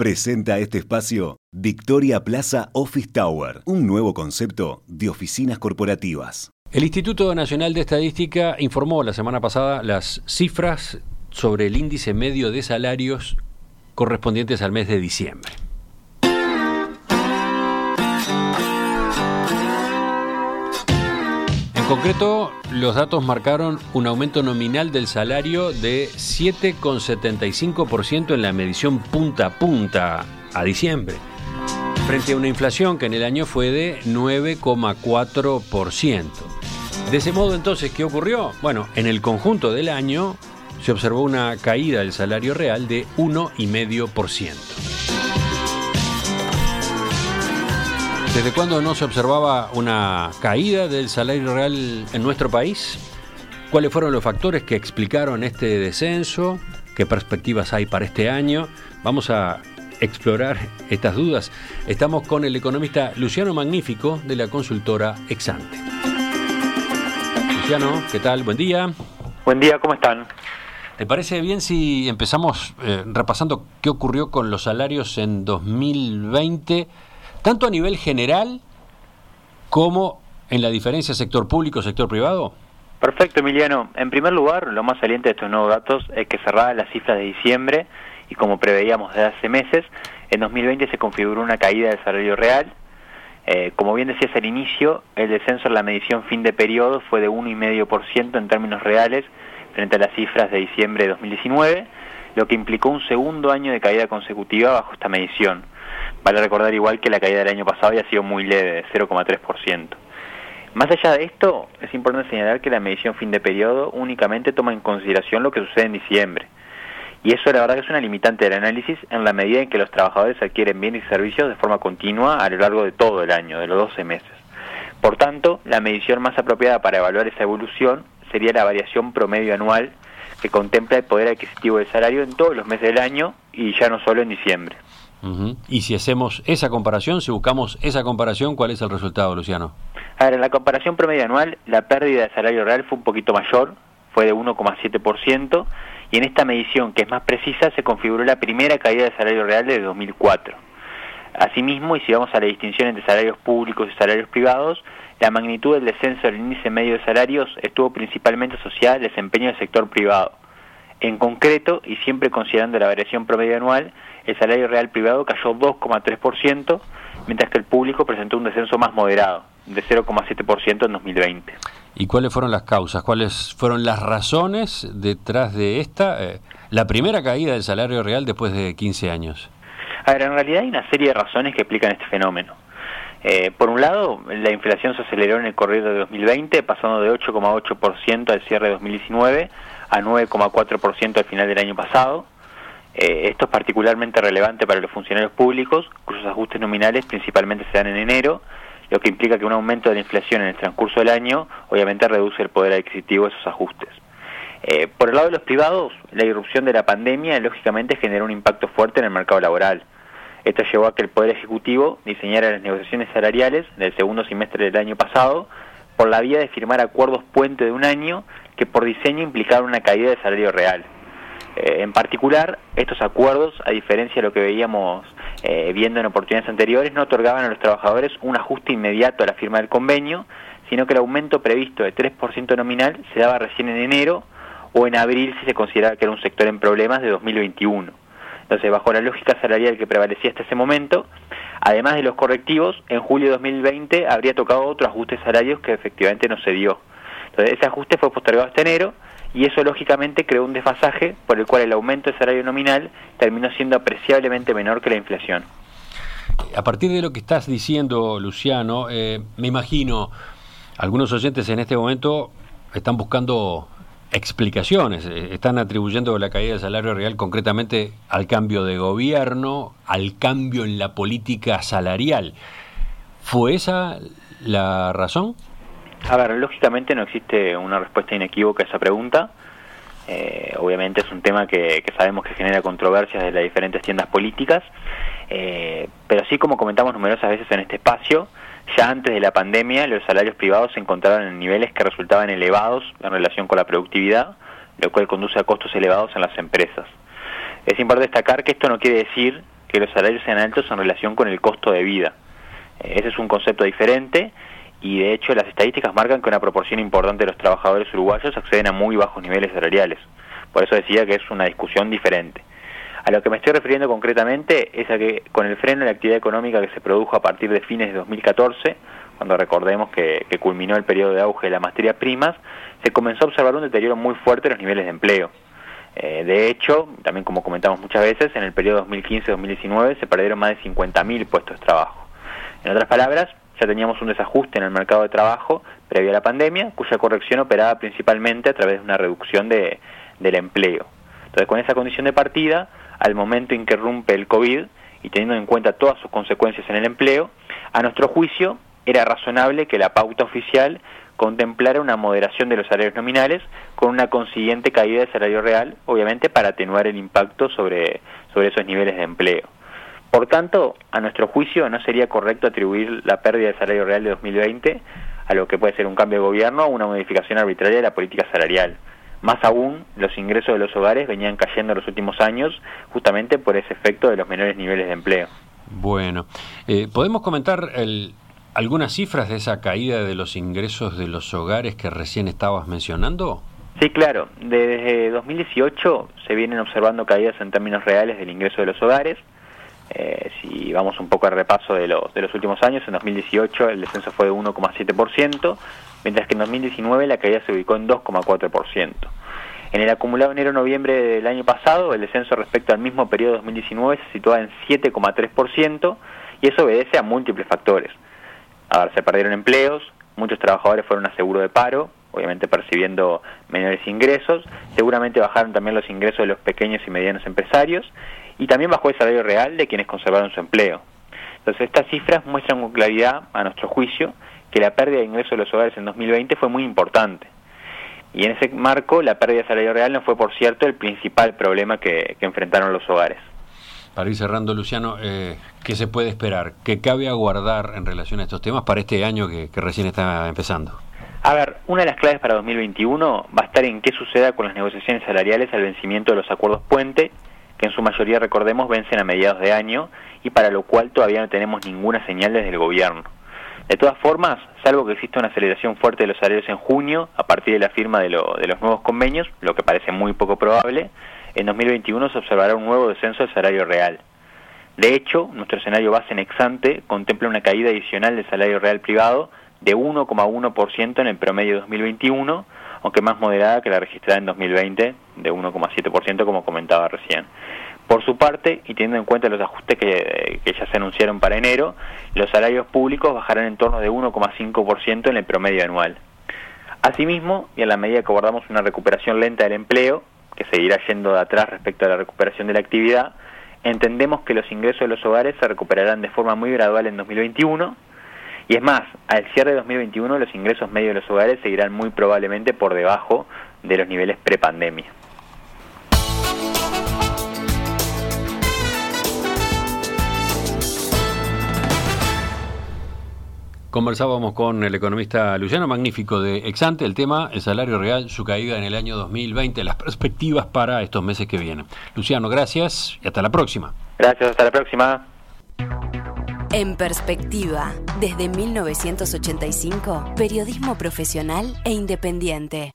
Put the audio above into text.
Presenta este espacio Victoria Plaza Office Tower, un nuevo concepto de oficinas corporativas. El Instituto Nacional de Estadística informó la semana pasada las cifras sobre el índice medio de salarios correspondientes al mes de diciembre. Concreto, los datos marcaron un aumento nominal del salario de 7,75% en la medición punta a punta a diciembre, frente a una inflación que en el año fue de 9,4%. De ese modo entonces, ¿qué ocurrió? Bueno, en el conjunto del año se observó una caída del salario real de 1,5%. ¿Desde cuándo no se observaba una caída del salario real en nuestro país? ¿Cuáles fueron los factores que explicaron este descenso? ¿Qué perspectivas hay para este año? Vamos a explorar estas dudas. Estamos con el economista Luciano Magnífico de la consultora Exante. Luciano, ¿qué tal? Buen día. Buen día, ¿cómo están? ¿Te parece bien si empezamos eh, repasando qué ocurrió con los salarios en 2020? Tanto a nivel general como en la diferencia sector público-sector privado? Perfecto, Emiliano. En primer lugar, lo más saliente de estos nuevos datos es que cerrada las cifras de diciembre y como preveíamos desde hace meses, en 2020 se configuró una caída del salario real. Eh, como bien decías al inicio, el descenso en la medición fin de periodo fue de 1,5% en términos reales frente a las cifras de diciembre de 2019, lo que implicó un segundo año de caída consecutiva bajo esta medición. Vale recordar igual que la caída del año pasado había sido muy leve, de 0,3%. Más allá de esto, es importante señalar que la medición fin de periodo únicamente toma en consideración lo que sucede en diciembre. Y eso la verdad que es una limitante del análisis en la medida en que los trabajadores adquieren bienes y servicios de forma continua a lo largo de todo el año, de los 12 meses. Por tanto, la medición más apropiada para evaluar esa evolución sería la variación promedio anual que contempla el poder adquisitivo del salario en todos los meses del año y ya no solo en diciembre. Y si hacemos esa comparación, si buscamos esa comparación, ¿cuál es el resultado, Luciano? A ver, en la comparación promedio anual, la pérdida de salario real fue un poquito mayor, fue de 1,7%, y en esta medición, que es más precisa, se configuró la primera caída de salario real desde 2004. Asimismo, y si vamos a la distinción entre salarios públicos y salarios privados, la magnitud del descenso del índice medio de salarios estuvo principalmente asociada al desempeño del sector privado. En concreto, y siempre considerando la variación promedio anual, el salario real privado cayó 2,3%, mientras que el público presentó un descenso más moderado, de 0,7% en 2020. ¿Y cuáles fueron las causas? ¿Cuáles fueron las razones detrás de esta, eh, la primera caída del salario real después de 15 años? A ver, en realidad hay una serie de razones que explican este fenómeno. Eh, por un lado, la inflación se aceleró en el corrido de 2020, pasando de 8,8% al cierre de 2019 a 9,4% al final del año pasado. Eh, esto es particularmente relevante para los funcionarios públicos, cuyos ajustes nominales principalmente se dan en enero, lo que implica que un aumento de la inflación en el transcurso del año obviamente reduce el poder adquisitivo de esos ajustes. Eh, por el lado de los privados, la irrupción de la pandemia lógicamente generó un impacto fuerte en el mercado laboral. Esto llevó a que el Poder Ejecutivo diseñara las negociaciones salariales del segundo semestre del año pasado por la vía de firmar acuerdos puente de un año que por diseño implicaron una caída de salario real. Eh, en particular, estos acuerdos, a diferencia de lo que veíamos eh, viendo en oportunidades anteriores, no otorgaban a los trabajadores un ajuste inmediato a la firma del convenio, sino que el aumento previsto de 3% nominal se daba recién en enero o en abril si se consideraba que era un sector en problemas de 2021. Entonces, bajo la lógica salarial que prevalecía hasta ese momento, además de los correctivos, en julio de 2020 habría tocado otro ajuste de salarios que efectivamente no se dio. Entonces, ese ajuste fue postergado hasta enero y eso lógicamente creó un desfasaje por el cual el aumento de salario nominal terminó siendo apreciablemente menor que la inflación. A partir de lo que estás diciendo, Luciano, eh, me imagino algunos oyentes en este momento están buscando explicaciones, eh, están atribuyendo la caída del salario real concretamente al cambio de gobierno, al cambio en la política salarial. ¿Fue esa la razón? A ver, lógicamente no existe una respuesta inequívoca a esa pregunta. Eh, obviamente es un tema que, sabemos que genera controversias de las diferentes tiendas políticas, eh, pero así como comentamos numerosas veces en este espacio, ya antes de la pandemia los salarios privados se encontraban en niveles que resultaban elevados en relación con la productividad, lo cual conduce a costos elevados en las empresas. Es importante destacar que esto no quiere decir que los salarios sean altos en relación con el costo de vida. Eh, ese es un concepto diferente y de hecho las estadísticas marcan que una proporción importante de los trabajadores uruguayos acceden a muy bajos niveles salariales. Por eso decía que es una discusión diferente. A lo que me estoy refiriendo concretamente es a que con el freno de la actividad económica que se produjo a partir de fines de 2014, cuando recordemos que, culminó el periodo de auge de las materias primas, se comenzó a observar un deterioro muy fuerte en los niveles de empleo. Eh, de hecho, también como comentamos muchas veces, en el periodo 2015-2019 se perdieron más de 50.000 puestos de trabajo. En otras palabras, ya teníamos un desajuste en el mercado de trabajo previo a la pandemia, cuya corrección operaba principalmente a través de una reducción de, del empleo. Entonces, con esa condición de partida, al momento en que rompe el COVID y teniendo en cuenta todas sus consecuencias en el empleo, a nuestro juicio era razonable que la pauta oficial contemplara una moderación de los salarios nominales con una consiguiente caída del salario real, obviamente para atenuar el impacto sobre, sobre esos niveles de empleo. Por tanto, a nuestro juicio no sería correcto atribuir la pérdida del salario real de 2020 a lo que puede ser un cambio de gobierno o una modificación arbitraria de la política salarial. Más aún, los ingresos de los hogares venían cayendo en los últimos años justamente por ese efecto de los menores niveles de empleo. Bueno, eh, ¿podemos comentar algunas cifras de esa caída de los ingresos de los hogares que recién estabas mencionando? Sí, claro. Desde 2018 se vienen observando caídas en términos reales del ingreso de los hogares. Eh, si vamos un poco al repaso de, de los últimos años, en 2018 el descenso fue de 1,7%, mientras que en 2019 la caída se ubicó en 2,4%. En el acumulado enero-noviembre del año pasado, el descenso respecto al mismo periodo de 2019 se situaba en 7,3% y eso obedece a múltiples factores. A ver, se perdieron empleos, muchos trabajadores fueron a seguro de paro, obviamente percibiendo menores ingresos, seguramente bajaron también los ingresos de los pequeños y medianos empresarios y también bajó el salario real de quienes conservaron su empleo. Entonces estas cifras muestran con claridad, a nuestro juicio, que la pérdida de ingresos de los hogares en 2020 fue muy importante. Y en ese marco, la pérdida de salario real no fue, por cierto, el principal problema que, enfrentaron los hogares. Para ir cerrando, Luciano, eh, ¿qué se puede esperar? ¿Qué cabe aguardar en relación a estos temas para este año que, que recién está empezando? A ver, una de las claves para 2021 va a estar en qué suceda con las negociaciones salariales al vencimiento de los acuerdos puente, que en su mayoría, recordemos, vencen a mediados de año y para lo cual todavía no tenemos ninguna señal desde el gobierno. De todas formas, salvo que exista una aceleración fuerte de los salarios en junio, a partir de la firma de, los nuevos convenios, lo que parece muy poco probable, en 2021 se observará un nuevo descenso del salario real. De hecho, nuestro escenario base en exante contempla una caída adicional del salario real privado de 1,1% en el promedio de 2021, aunque más moderada que la registrada en 2020 de 1,7% como comentaba recién. Por su parte, y teniendo en cuenta los ajustes que, ya se anunciaron para enero, los salarios públicos bajarán en torno de 1,5% en el promedio anual. Asimismo, y a la medida que abordamos una recuperación lenta del empleo, que seguirá yendo de atrás respecto a la recuperación de la actividad, entendemos que los ingresos de los hogares se recuperarán de forma muy gradual en 2021, y es más, al cierre de 2021 los ingresos medios de los hogares seguirán muy probablemente por debajo de los niveles prepandemia. Conversábamos con el economista Luciano Magnífico de Exante, el tema, el salario real, su caída en el año 2020, las perspectivas para estos meses que vienen. Luciano, gracias y hasta la próxima. Gracias, hasta la próxima. En perspectiva, desde 1985, periodismo profesional e independiente.